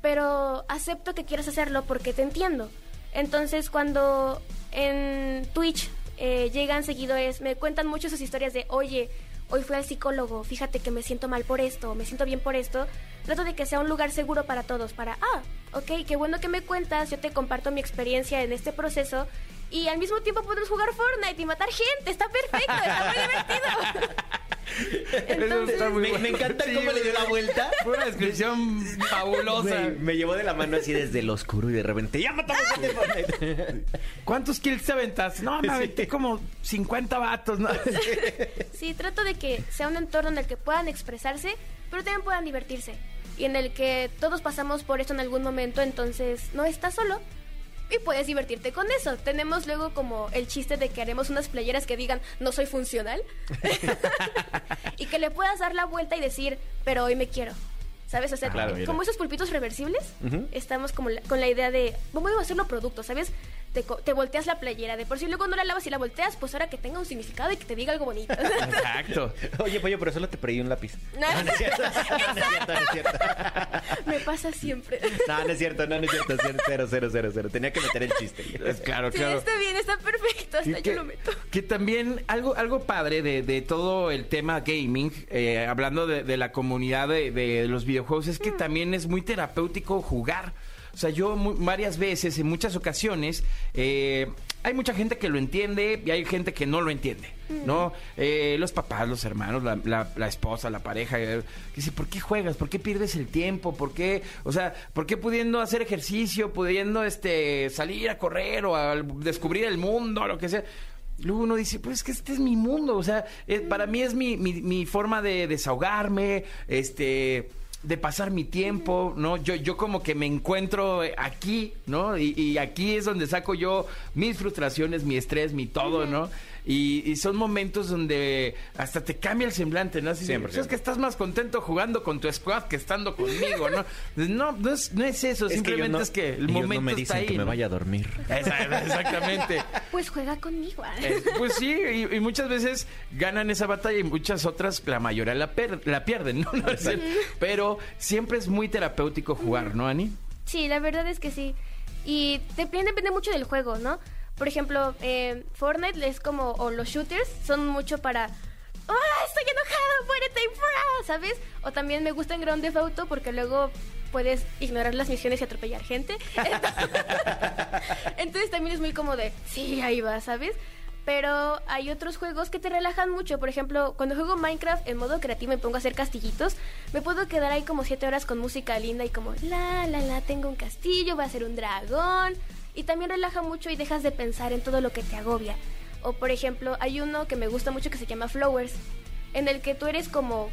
pero acepto que quieras hacerlo porque te entiendo. Entonces, cuando en Twitch eh, llegan seguidores, me cuentan mucho sus historias de, oye, hoy fui al psicólogo, fíjate que me siento mal por esto, me siento bien por esto. Trato de que sea un lugar seguro para todos, para, ah, ok, qué bueno que me cuentas, yo te comparto mi experiencia en este proceso. Y al mismo tiempo podemos jugar Fortnite y matar gente, está perfecto, está muy divertido. Entonces, Me, bueno. me encanta Sí, cómo le dio la vuelta. Fue una descripción fabulosa. Güey, me llevó de la mano así desde el oscuro y de repente ¡Ya matamos a este Fortnite! ¿Cuántos kills te aventas? No, me aventé como 50 vatos, ¿no? Sí, trato de que sea un entorno en el que puedan expresarse, pero también puedan divertirse. Y en el que todos pasamos por esto en algún momento, entonces no estás solo. Y puedes divertirte con eso. Tenemos luego como el chiste de que haremos unas playeras que digan no soy funcional. y que le puedas dar la vuelta y decir, pero hoy me quiero. ¿Sabes? O sea, Claro, mira. como esos pulpitos reversibles, estamos como la- con la idea de, vamos a hacerlo producto, ¿sabes? Te, volteas la playera, de por si luego no la lavas y la volteas, pues ahora que tenga un significado y que te diga algo bonito. Exacto. Oye, pollo, pero solo te pedí un lápiz. No. No, no es cierto. No, no es cierto, no es cierto. Me pasa siempre. No, no es cierto, no, no es cierto. Cero, cero, cero, cero. Tenía que meter el chiste. Es claro, Sí, claro. está bien, está perfecto, hasta Y yo que, lo meto. que también algo, algo padre de, de todo el tema gaming, eh, hablando de, de la comunidad de, de los videojuegos, es que Mm. también es muy terapéutico jugar. O sea, yo mu- varias veces, en muchas ocasiones, eh, hay mucha gente que lo entiende y hay gente que no lo entiende, Mm. ¿no? Eh, los papás, los hermanos, la, la- la esposa, la pareja, eh, que dice, ¿por qué juegas? ¿Por qué pierdes el tiempo? ¿Por qué, o sea, por qué pudiendo hacer ejercicio, pudiendo este, salir a correr o a descubrir el mundo, lo que sea? Luego uno dice, pues es que este es mi mundo, o sea, para mí es mi, mi, mi forma de desahogarme, este, de pasar mi tiempo, ¿no? Yo, yo como que me encuentro eh, aquí, ¿no? Y, y aquí es donde saco yo mis frustraciones, mi estrés, mi todo, ¿no? Y, y son momentos donde hasta te cambia el semblante, ¿no? Así de, 100%. "Pues es que estás más contento jugando con tu squad que estando conmigo, ¿no? No, no es, no es eso, simplemente es que el ellos momento no me está dicen ahí. que me vaya a dormir. Exactamente. Pues juega conmigo. Eh, pues sí, y, y muchas veces ganan esa batalla y muchas otras, la mayoría la, per- la pierden, ¿no? No sé. Pero siempre es muy terapéutico jugar, ¿no, Ani? Sí, la verdad es que sí. Y depende, depende mucho del juego, ¿no? Por ejemplo, eh, Fortnite es como, o los shooters son mucho para, ¡ah, estoy enojado, muérete! ¡Fra! ¿Sabes? O también me gusta en Ground Theft Auto porque luego puedes ignorar las misiones y atropellar gente. Entonces, también es muy como de, sí, ahí va, ¿sabes? Pero hay otros juegos que te relajan mucho. Por ejemplo, cuando juego Minecraft en modo creativo me pongo a hacer castillitos. Me puedo quedar ahí como siete horas con música linda y como, la, la, la, tengo un castillo, voy a hacer un dragón. Y también relaja mucho y dejas de pensar en todo lo que te agobia. O por ejemplo, hay uno que me gusta mucho que se llama Flowers, en el que tú eres como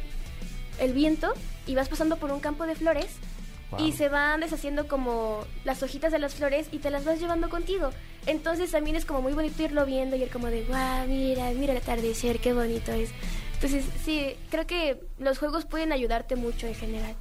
el viento y vas pasando por un campo de flores y se van deshaciendo como las hojitas de las flores y te las vas llevando contigo. Entonces también es como muy bonito irlo viendo y ir como de, guau, mira, mira el atardecer, qué bonito es. Entonces, sí, creo que los juegos pueden ayudarte mucho en general.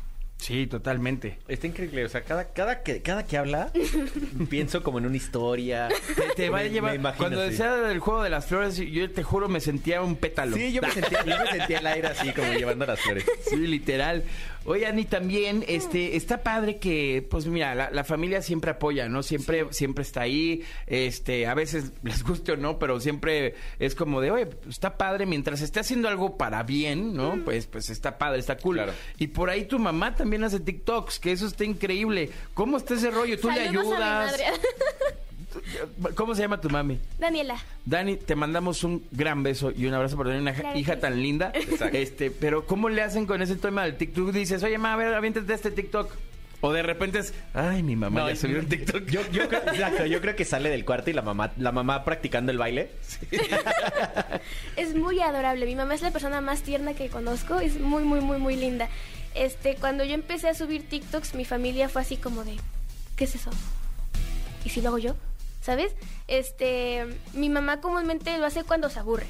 Sí, totalmente. Está increíble, o sea, cada, cada, que, cada que habla, pienso como en una historia. Te, te va a llevar. Cuando sí. decía del juego de las flores, yo te juro me sentía un pétalo. Sí, yo me sentía, yo me sentía el aire así, como llevando las flores. Sí, literal. Oye, Ani, también este, está padre que, pues mira, la, la familia siempre apoya, ¿no? Siempre, siempre está ahí. Este, a veces les guste o no, pero siempre es como de, oye, pues, está padre, mientras esté haciendo algo para bien, ¿no? Pues, pues está padre, está cool. Claro. Y por ahí tu mamá también hace TikToks, que eso está increíble. ¿Cómo está ese rollo? ¿Tú le Saludos a mi ayudas? madre. ¿Cómo se llama tu mami? Daniela. Dani, te mandamos un gran beso y un abrazo por tener una Claro hija tan linda. Este, pero ¿cómo le hacen con ese tema del TikTok? Dices, oye, ma, a ver, aviéntate este TikTok. O de repente es, ay, mi mamá No, ya subió un TikTok. Yo, yo, creo, exacto, yo creo que sale del cuarto y la mamá, la mamá practicando el baile. Es muy adorable. Mi mamá es la persona más tierna que conozco. Es muy, muy, muy, muy linda. Este, cuando yo empecé a subir TikToks, mi familia fue así como de, ¿qué es eso? ¿Y si lo hago yo? ¿Sabes? Este, mi mamá comúnmente lo hace cuando se aburre.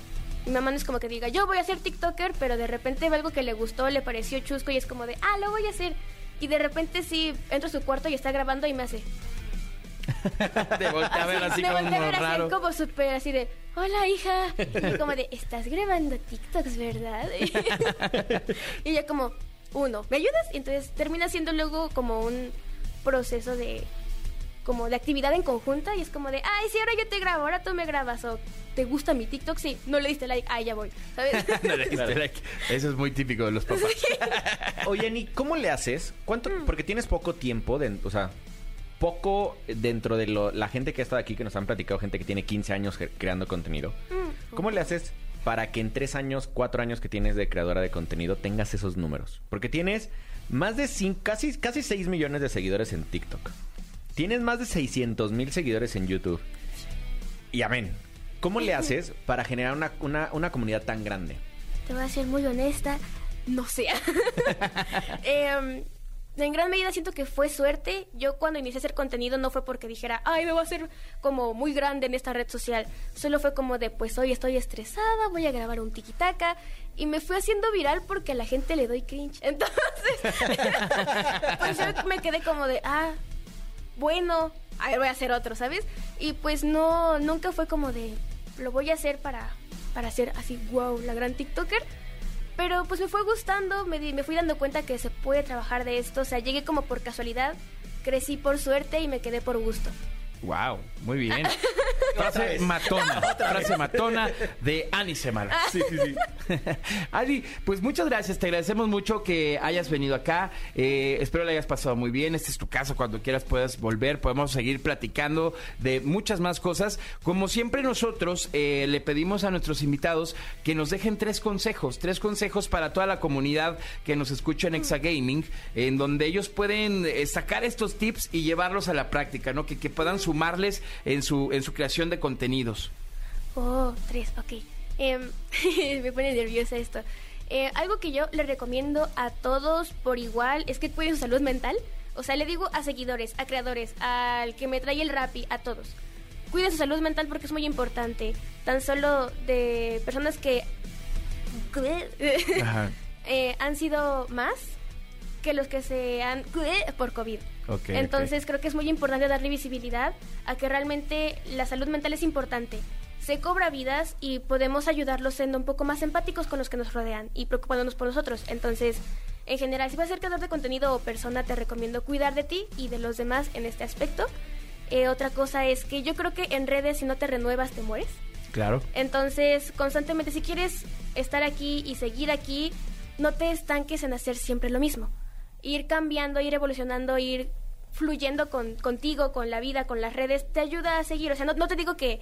Mi mamá no es como que diga, yo voy a ser TikToker, pero de repente ve algo que le gustó, le pareció chusco y es como de, ah, lo voy a hacer. Y de repente sí, entro a su cuarto y está grabando y me hace, Te voltea a ver así como así como súper así de, hola hija. Y yo como de, estás grabando TikToks, ¿verdad? y ella como, uno, ¿me ayudas? Y entonces termina siendo luego como un proceso de como de actividad en conjunta y es como de, ay, sí, ahora yo te grabo, ahora tú me grabas o ¿te gusta mi TikTok? Sí, no le diste like, ay, ya voy, ¿sabes? No le diste like. Eso es muy típico de los papás. Oye, Ani, ¿cómo le haces? ¿Cuánto? Porque tienes poco tiempo, de, o sea, poco dentro de lo- la gente que ha estado aquí, que nos han platicado, gente que tiene 15 años creando contenido. ¿Cómo le haces para que en tres años, cuatro años que tienes de creadora de contenido tengas esos números? Porque tienes más de cinco, casi, casi 6 millones de seguidores en TikTok. Tienes más de 600 mil seguidores en YouTube. Y amén. ¿Cómo le haces para generar una, una- una comunidad tan grande? Te voy a ser muy honesta, no sé. Em, en gran medida siento que fue suerte. Yo cuando inicié a hacer contenido no fue porque dijera, ay, me voy a hacer como muy grande en esta red social. Solo fue como de, pues hoy estoy estresada, voy a grabar un tiki-taka. Y me fui haciendo viral porque a la gente le doy cringe. Entonces, pues yo me quedé como de, ah, bueno, a ver, voy a hacer otro, ¿sabes? Y pues no, nunca fue como de, lo voy a hacer para, para ser así, wow, la gran TikToker. Pero pues me fue gustando, me, di- me fui dando cuenta que se puede trabajar de esto. O sea, llegué como por casualidad, crecí por suerte y me quedé por gusto. Wow, muy bien. Frase matona, frase matona de Ani Semana. Sí, sí, sí. Ani, pues muchas gracias, te agradecemos mucho que hayas venido acá. Eh, espero le hayas pasado muy bien. Este es tu casa, cuando quieras puedas volver. Podemos seguir platicando de muchas más cosas. Como siempre nosotros eh, le pedimos a nuestros invitados que nos dejen tres consejos, tres consejos para toda la comunidad que nos escucha en Exagaming, en donde ellos pueden eh, sacar estos tips y llevarlos a la práctica, ¿no? Que, que puedan sumarles en su, en su creación de contenidos. Oh, tres, ok. Em, me pone nerviosa esto. Eh, algo que yo le recomiendo a todos por igual es que cuiden su salud mental. O sea, le digo a seguidores, a creadores, al que me trae el rapi, a todos. Cuiden su salud mental porque es muy importante. Tan solo de personas que eh, han sido más que los que se han por COVID. Entonces creo que es muy importante darle visibilidad a que realmente la salud mental es importante. Se cobra vidas y podemos ayudarlos siendo un poco más empáticos con los que nos rodean y preocupándonos por nosotros. Entonces, en general, si vas a ser creador de contenido o persona, te recomiendo cuidar de ti y de los demás en este aspecto. Eh, otra cosa es que yo creo que en redes si no te renuevas te mueres. Claro. Entonces, constantemente, si quieres estar aquí y seguir aquí, no te estanques en hacer siempre lo mismo. Ir cambiando, ir evolucionando, ir fluyendo con, contigo, con la vida, con las redes, te ayuda a seguir. O sea, no, no te digo que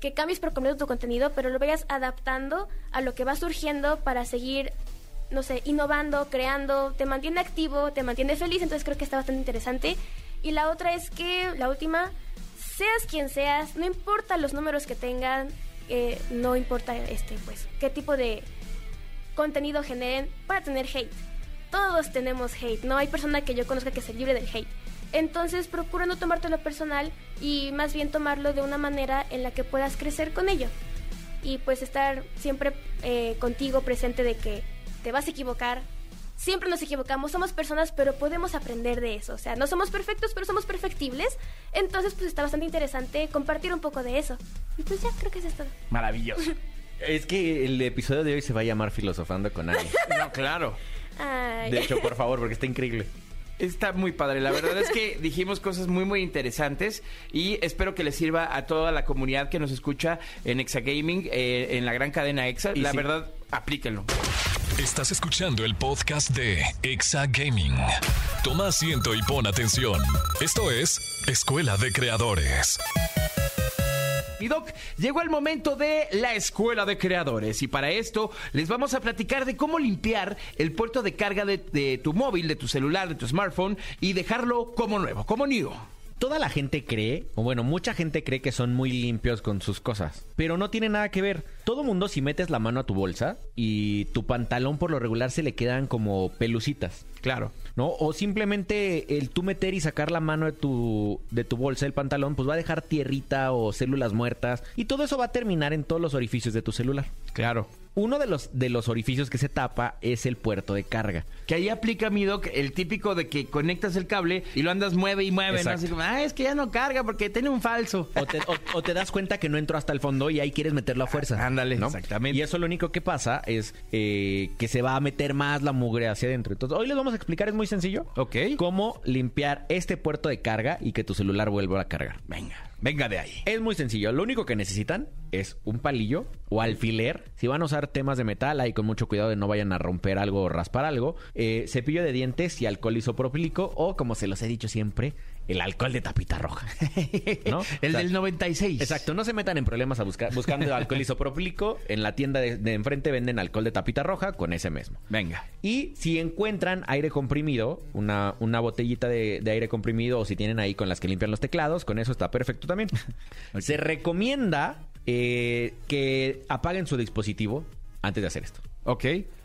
que cambies por completo tu contenido, pero lo vayas adaptando a lo que va surgiendo para seguir, no sé, innovando, creando, te mantiene activo, te mantiene feliz, entonces creo que está bastante interesante. Y la otra es que, la última, seas quien seas, no importa los números que tengan, eh, no importa este, pues, qué tipo de contenido generen para tener hate. Todos tenemos hate, no hay persona que yo conozca que se libre del hate. Entonces procura no tomártelo personal y más bien tomarlo de una manera en la que puedas crecer con ello. Y pues estar siempre eh, contigo presente de que te vas a equivocar. Siempre nos equivocamos, somos personas, pero podemos aprender de eso. O sea, no somos perfectos, pero somos perfectibles. Entonces, pues está bastante interesante compartir un poco de eso. Y pues ya, creo que eso es todo. Maravilloso. Es que el episodio de hoy se va a llamar Filosofando con Ale. No, claro. Ay. De hecho, por favor, porque está increíble. Está muy padre. La verdad es que dijimos cosas muy, muy interesantes y espero que les sirva a toda la comunidad que nos escucha en Exagaming, eh, en la gran cadena Exa. Y la sí. verdad, aplíquenlo. Estás escuchando el podcast de Exa Gaming. Toma asiento y pon atención. Esto es Escuela de Creadores. Y Doc, llegó el momento de la escuela de creadores y para esto les vamos a platicar de cómo limpiar el puerto de carga de, de tu móvil, de tu celular, de tu smartphone y dejarlo como nuevo, como new. Toda la gente cree, o bueno, mucha gente cree que son muy limpios con sus cosas, pero no tiene nada que ver. Todo mundo si metes la mano a tu bolsa y tu pantalón por lo regular se le quedan como pelucitas. Claro. ¿no? O simplemente el tú meter y sacar la mano de tu, de tu bolsa del pantalón, pues va a dejar tierrita o células muertas. Y todo eso va a terminar en todos los orificios de tu celular. Claro. Uno de los, de los orificios que se tapa es el puerto de carga. Que ahí aplica mi Doc el típico de que conectas el cable y lo andas mueve y mueve, ¿no? Así como, ah, es que ya no carga porque tiene un falso. O te, o- o te das cuenta que no entró hasta el fondo y ahí quieres meterlo a fuerza. Ándale, ¿no? exactamente. Y eso lo único que pasa es eh, que se va a meter más la mugre hacia adentro. Entonces, hoy les vamos a explicar, es muy sencillo. Ok. Cómo limpiar este puerto de carga y que tu celular vuelva a cargar. Venga, venga de ahí. Es muy sencillo. Lo único que necesitan es un palillo o alfiler. Si van a usar temas de metal, ahí con mucho cuidado de no vayan a romper algo o raspar algo. Eh, cepillo de dientes y alcohol isopropílico o, como se los he dicho siempre, el alcohol de tapita roja. ¿No? el O sea, del 96. Exacto, no se metan en problemas a buscar, buscando alcohol isopropílico. En la tienda de, de enfrente venden alcohol de tapita roja con ese mismo. Venga. Y si encuentran aire comprimido, una, una botellita de, de aire comprimido, o si tienen ahí con las que limpian los teclados, con eso está perfecto también. Se recomienda eh, que apaguen su dispositivo antes de hacer esto. Ok.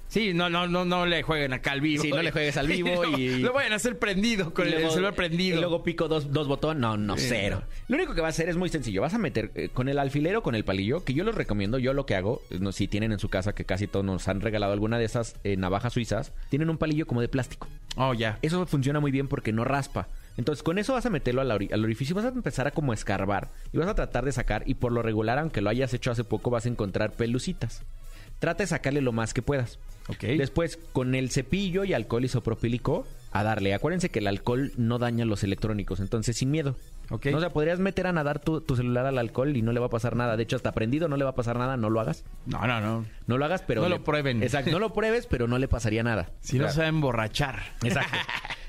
Sí, no, no, no, no le jueguen acá al vivo. Sí, no le juegues al vivo y- Lo vayan a hacer prendido, con Y el luego- celular prendido. Y luego pico dos, dos botones. No, no, Sí, cero. Lo único que va a hacer es muy sencillo. Vas a meter eh, con el alfilero, con el palillo, que yo los recomiendo. Yo lo que hago, no, si tienen en su casa, que casi todos nos han regalado alguna de esas eh, navajas suizas, tienen un palillo como de plástico. Oh, ya. Eso funciona muy bien porque no raspa. Entonces, con eso vas a meterlo al, al orificio, vas a empezar a como escarbar y vas a tratar de sacar. Y por lo regular, aunque lo hayas hecho hace poco, vas a encontrar pelucitas. Trata de sacarle lo más que puedas. Ok. Después, con el cepillo y alcohol isopropílico, a darle. Acuérdense que el alcohol no daña los electrónicos, entonces sin miedo. Ok. No, o sea, podrías meter a nadar tu, tu celular al alcohol y no le va a pasar nada. De hecho, hasta prendido no le va a pasar nada, no lo hagas. No, no, no. No lo hagas, pero... No le- lo prueben. Exacto, no lo pruebes, pero no le pasaría nada. Si no se va a emborrachar. Exacto.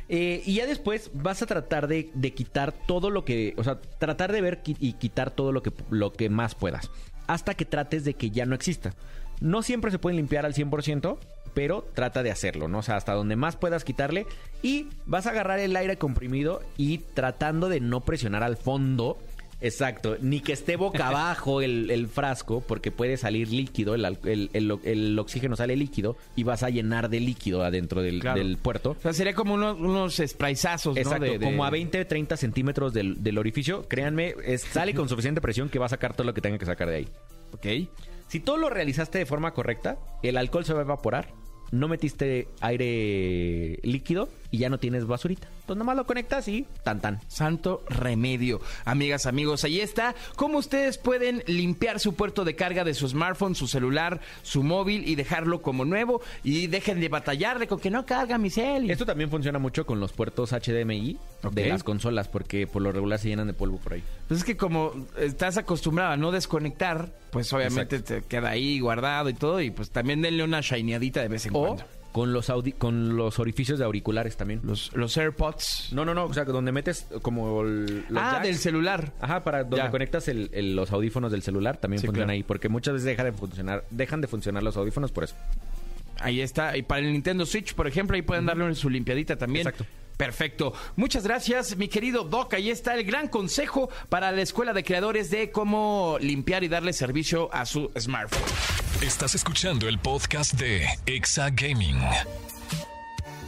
Eh, y ya después vas a tratar de, de quitar todo lo que, o sea, tratar de ver y quitar todo lo que, lo que más puedas, hasta que trates de que ya no exista. No siempre se pueden limpiar al 100%, pero trata de hacerlo, ¿no? O sea, hasta donde más puedas quitarle y vas a agarrar el aire comprimido y tratando de no presionar al fondo. Exacto, ni que esté boca abajo el, el frasco, porque puede salir líquido, el, el- el- oxígeno sale líquido y vas a llenar de líquido adentro del, Claro. del puerto. O sea, sería como unos, unos sprayzazos, ¿no? Exacto, De- de- como a 20, 30 centímetros del, del orificio. Créanme, es- sale con suficiente presión que va a sacar todo lo que tenga que sacar de ahí. Ok. Si todo lo realizaste de forma correcta, el alcohol se va a evaporar, no metiste aire líquido y ya no tienes basurita. Entonces nomás lo conectas y tan tan. Santo remedio. Amigas, amigos, ahí está. Cómo ustedes pueden limpiar su puerto de carga de su smartphone, su celular, su móvil y dejarlo como nuevo. Y dejen de batallarle con que no carga mi cel. Esto también funciona mucho con los puertos HDMI de las consolas porque por lo regular se llenan de polvo por ahí. Pues es que como estás acostumbrado a no desconectar, pues obviamente te queda ahí guardado y todo. Y pues también denle una shineadita de vez en O cuando. Con los audi- con los orificios de auriculares también. Los, los AirPods. No, no, no, o sea, donde metes como el- los ah, jacks. del celular. Ajá, para donde Ya. conectas el- el- los audífonos del celular también Sí, funcionan claro. ahí, porque muchas veces deja de funcionar, dejan de funcionar los audífonos por eso. Ahí está. Y para el Nintendo Switch, por ejemplo, ahí pueden darle su limpiadita también. Exacto. Perfecto. Muchas gracias, mi querido Doc. Ahí está el gran consejo para la escuela de creadores de cómo limpiar y darle servicio a su smartphone. Estás escuchando el podcast de Exa Gaming.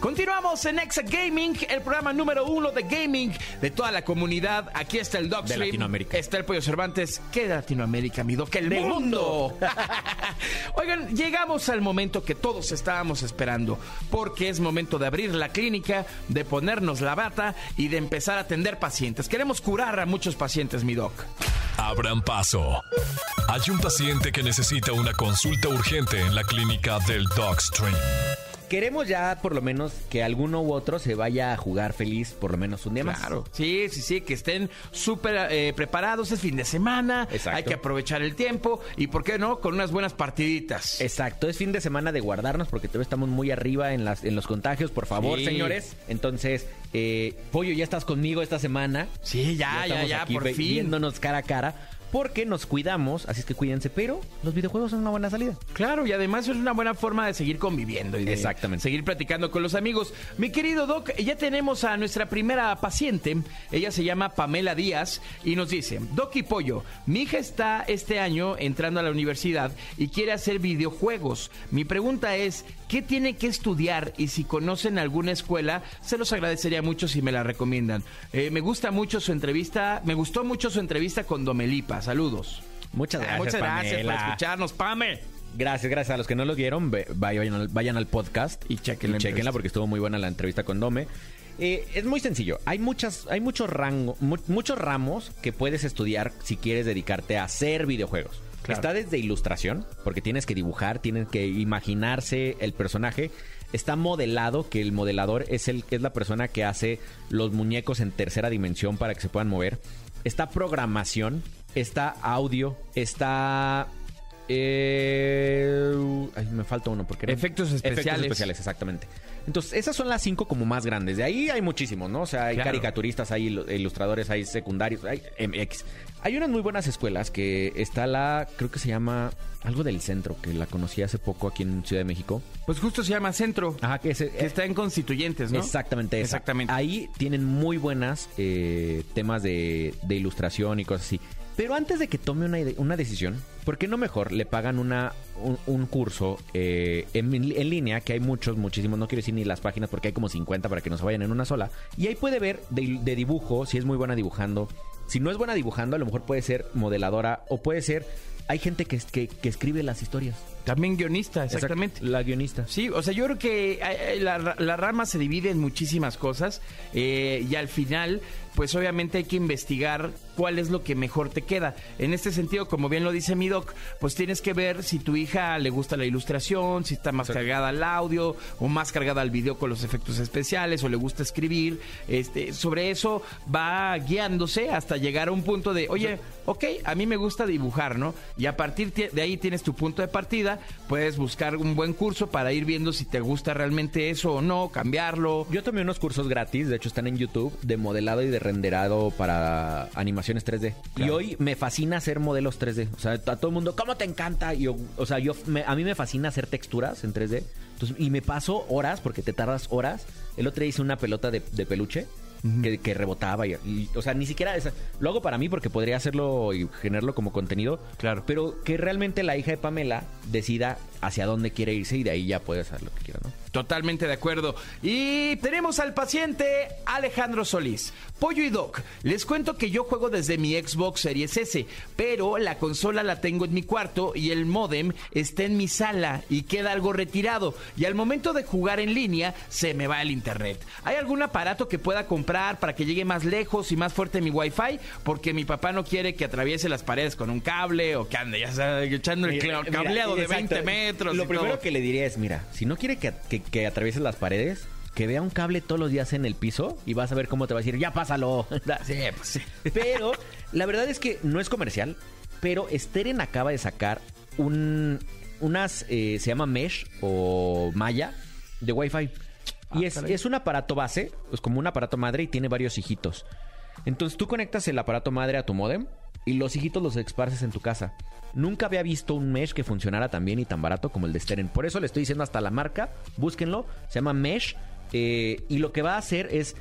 Continuamos en Exa Gaming, el programa número uno de gaming de toda la comunidad. Aquí está el Doc De Stream, Latinoamérica. Está el Pollo Cervantes. ¿Qué de Latinoamérica, mi Doc? ¡El ¡Del mundo! Oigan, llegamos al momento que todos estábamos esperando, porque es momento de abrir la clínica, de ponernos la bata y de empezar a atender pacientes. Queremos curar a muchos pacientes, mi Doc. Abran paso. Hay un paciente que necesita una consulta urgente en la clínica del Dogstream. Queremos ya por lo menos que alguno u otro se vaya a jugar feliz por lo menos un día más. Claro. Sí, sí, sí, que estén súper eh, preparados. Es fin de semana. Exacto. Hay que aprovechar el tiempo. Y, ¿por qué no? Con unas buenas partiditas. Exacto, es fin de semana de guardarnos porque todavía estamos muy arriba en, las, en los contagios, por favor, Sí. señores. Entonces, eh, Pollo, ya estás conmigo esta semana. Sí, ya, ya, ya, aquí por fin. Viéndonos cara a cara porque nos cuidamos, así es que cuídense, pero los videojuegos son una buena salida. Claro, y además es una buena forma de seguir conviviendo y de Exactamente. seguir platicando con los amigos. Mi querido Doc, ya tenemos a nuestra primera paciente. Ella se llama Pamela Díaz y nos dice, Doc y Pollo, mi hija está este año entrando a la universidad y quiere hacer videojuegos. Mi pregunta es, ¿qué tiene que estudiar? Y si conocen alguna escuela, se los agradecería mucho si me la recomiendan. Eh, me gusta mucho su entrevista, me gustó mucho su entrevista con Domelipa. Saludos. Muchas Ah, gracias, Muchas gracias por escucharnos, Pame. Gracias, gracias a los que no lo vieron, vayan, al- vayan al podcast Y chequenla, y chequenla porque estuvo muy buena la entrevista con Dome. Eh, es muy sencillo. Hay muchas, hay muchos rango, mu- muchos ramos que puedes estudiar si quieres dedicarte a hacer videojuegos. Claro. Está desde ilustración, porque tienes que dibujar, tienes que imaginarse el personaje. Está modelado, que el modelador es el es la persona que hace los muñecos en tercera dimensión para que se puedan mover. Está programación, está audio, está eh, ay, me falta uno porque no- Efectos especiales. Efectos especiales, exactamente. Entonces, esas son las cinco como más grandes. De ahí hay muchísimos, ¿no? O sea, hay Claro. caricaturistas, hay ilu- ilustradores, hay secundarios, hay MX. Hay unas muy buenas escuelas que está la, creo que se llama algo del centro, que la conocí hace poco aquí en Ciudad de México. Pues justo se llama Centro. Ajá, que, es, Que está en Constituyentes, ¿no? Exactamente, esa. Exactamente. Ahí tienen muy buenas eh, temas de, de ilustración y cosas así. Pero antes de que tome una, una decisión, ¿por qué no mejor le pagan una, un, un curso eh, en, en línea? Que hay muchos, muchísimos, no quiero decir ni las páginas porque hay como 50 para que no se vayan en una sola. Y ahí puede ver de, de dibujo, si es muy buena dibujando. Si no es buena dibujando, a lo mejor puede ser modeladora o puede ser... Hay gente que, que, que escribe las historias. También guionista, exactamente. La guionista. Sí, o sea, yo creo que eh, eh, la, la rama se divide en muchísimas cosas eh, y al final, pues obviamente hay que investigar cuál es lo que mejor te queda. En este sentido, como bien lo dice mi doc, pues tienes que ver si tu hija le gusta la ilustración, si está más cargada al audio o más cargada al video con los efectos especiales o le gusta escribir. Este, sobre eso va guiándose hasta llegar a un punto de, oye, ok, a mí me gusta dibujar, ¿no? Y a partir ti- de ahí tienes tu punto de partida, puedes buscar un buen curso para ir viendo si te gusta realmente eso o no, cambiarlo. Yo tomé unos cursos gratis, de hecho están en YouTube, de modelado y de renderado para animaciones 3D. Y hoy me fascina hacer modelos 3D. O sea, a todo el mundo, ¿cómo te encanta? Y yo, o sea, yo me- a mí me fascina hacer texturas en 3D. Entonces, y me paso horas, porque te tardas horas. El otro día hice una pelota de, de peluche. Que, que rebotaba y, y, o sea ni siquiera esa- lo hago para mí porque podría hacerlo y generarlo como contenido Claro. pero que realmente la hija de Pamela decida hacia dónde quiere irse y de ahí ya puede hacer lo que quiera no Totalmente de acuerdo. Y tenemos al paciente Alejandro Solís. Pollo y Doc, les cuento que yo juego desde mi Xbox Series S, pero la consola la tengo en mi cuarto y el modem está en mi sala y queda algo retirado. Y al momento de jugar en línea, se me va el internet. ¿Hay algún aparato que pueda comprar para que llegue más lejos y más fuerte mi Wi-Fi? Porque mi papá no quiere que atraviese las paredes con un cable o que ande ya echando el Mira, cableado de exacto. 20 metros. Lo y primero todo. que le diría es, mira, si no quiere que, que, que atravieses las paredes, que vea un cable todos los días en el piso y vas a ver cómo te va a decir, ya pásalo. Sí, pues sí. pero la verdad es que no es comercial, pero Steren acaba de sacar un unas, eh, se llama Mesh o Maya, de Wi-Fi. y Ah, es, es un aparato base, es como un aparato madre y tiene varios hijitos. Entonces tú conectas el aparato madre a tu modem y los hijitos los esparces en tu casa. Nunca había visto un mesh que funcionara tan bien y tan barato como el de Steren. Por eso le estoy diciendo hasta la marca, búsquenlo, se llama Mesh. eh, y lo que va a hacer es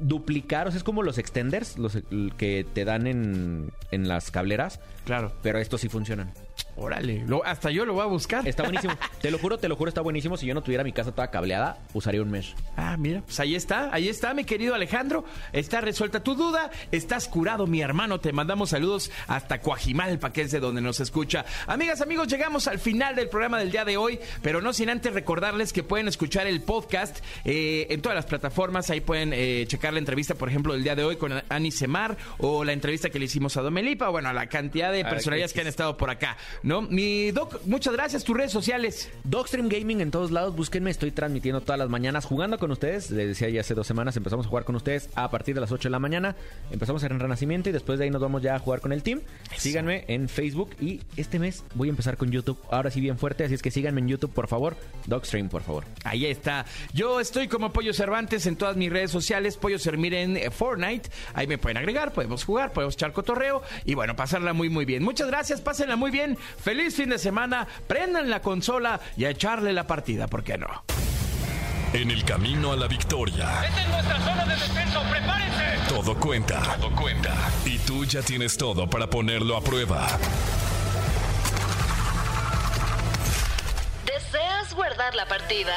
duplicar, o sea, es como los extenders los que te dan en, en las cableras, Claro. pero estos sí funcionan. Órale. Lo- hasta yo lo voy a buscar. Está buenísimo. te lo juro, te lo juro, está buenísimo. Si yo no tuviera mi casa toda cableada, usaría un mesh. Ah, mira, pues ahí está, ahí está, mi querido Alejandro. Está resuelta tu duda, estás curado, mi hermano. Te mandamos saludos hasta Coajimalpa, que es de donde nos escucha. Amigas, amigos, llegamos al final del programa del día de hoy, pero no sin antes recordarles que pueden escuchar el podcast eh, en todas las plataformas. Ahí pueden eh, checar la entrevista, por ejemplo, del día de hoy con Ani Semar o la entrevista que le hicimos a Domelipa. Bueno, la cantidad de personalidades que han estado por acá, ¿no? Mi Doc, muchas gracias. Tus redes sociales. Dogstream Gaming en todos lados, búsquenme, estoy transmitiendo todas las mañanas jugando con ustedes. Les decía ya hace dos semanas empezamos a jugar con ustedes a partir de las 8 de la mañana. Empezamos en Renacimiento y después de ahí nos vamos ya a jugar con el team. Síganme en Facebook y este mes voy a empezar con YouTube. Ahora sí bien fuerte, así es que síganme en YouTube, por favor. Dogstream, por favor. Ahí está. Yo estoy como Pollo Cervantes en todas mis redes sociales. Pollo Sermir en eh, Fortnite. Ahí me pueden agregar, podemos jugar, podemos echar cotorreo y bueno, pasarla muy, muy bien. Muchas gracias, pásenla muy bien. Feliz fin de semana. Prendan la consola y a echarle la partida, ¿por qué no? En el camino a la victoria, Esta es nuestra zona de descenso. ¡Prepárense! todo cuenta. Todo cuenta. Y tú ya tienes todo para ponerlo a prueba. ¿Deseas guardar la partida?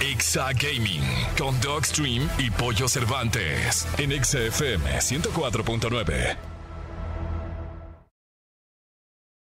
Exa Gaming con Dogstream y Pollo Cervantes en Exa FM 104.9.